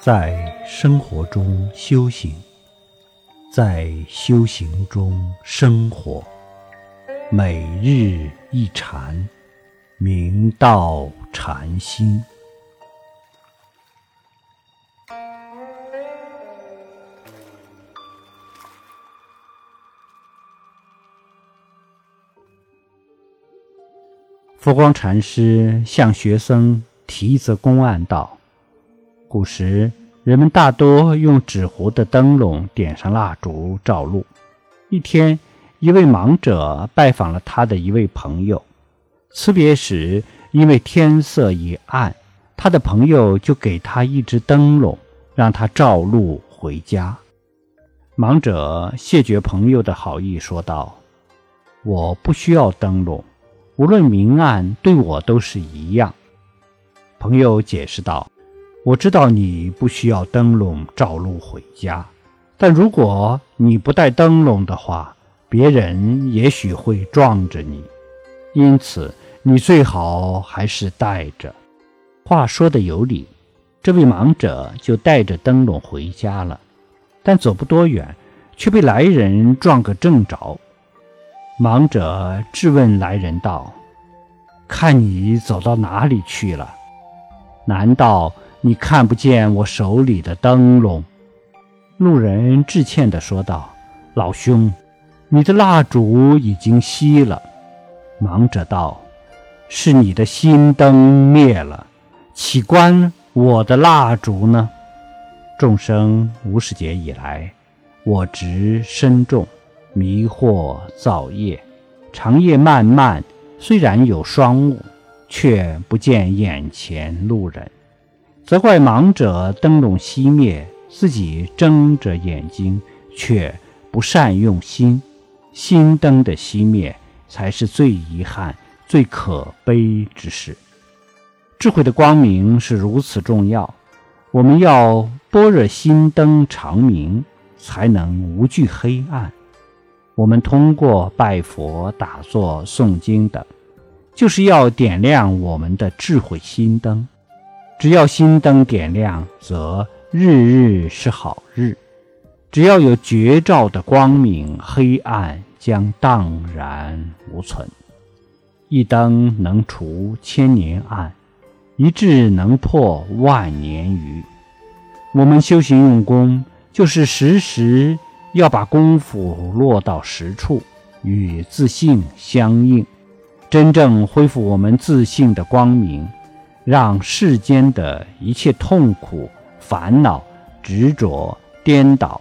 在生活中修行，在修行中生活，每日一禅，明道禅心。佛光禅师向学生提一则公案道：“古时人们大多用纸糊的灯笼点上蜡烛照路。一天，一位盲者拜访了他的一位朋友。辞别时，因为天色已暗，他的朋友就给他一只灯笼，让他照路回家。盲者谢绝朋友的好意，说道：‘我不需要灯笼。’”无论明暗，对我都是一样。朋友解释道：“我知道你不需要灯笼照路回家，但如果你不带灯笼的话，别人也许会撞着你。因此，你最好还是带着。”话说的有理，这位盲者就带着灯笼回家了。但走不多远，却被来人撞个正着。盲者质问来人道：“看你走到哪里去了？难道你看不见我手里的灯笼？”路人致歉地说道：“老兄，你的蜡烛已经熄了。”盲者道：“是你的心灯灭了，岂关我的蜡烛呢？”众生无始劫以来，我执深重。迷惑造业，长夜漫漫，虽然有双目，却不见眼前路人。责怪盲者灯笼熄灭，自己睁着眼睛，却不善用心。心灯的熄灭，才是最遗憾、最可悲之事。智慧的光明是如此重要，我们要般若心灯长明，才能无惧黑暗。我们通过拜佛、打坐、诵经等，就是要点亮我们的智慧心灯。只要心灯点亮，则日日是好日。只要有绝照的光明，黑暗将荡然无存。一灯能除千年暗，一智能破万年愚。我们修行用功，就是时时。要把功夫落到实处，与自信相应，真正恢复我们自信的光明，让世间的一切痛苦、烦恼、执着、颠倒，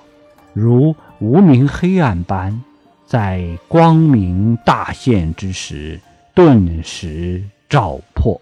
如无明黑暗般，在光明大现之时，顿时照破。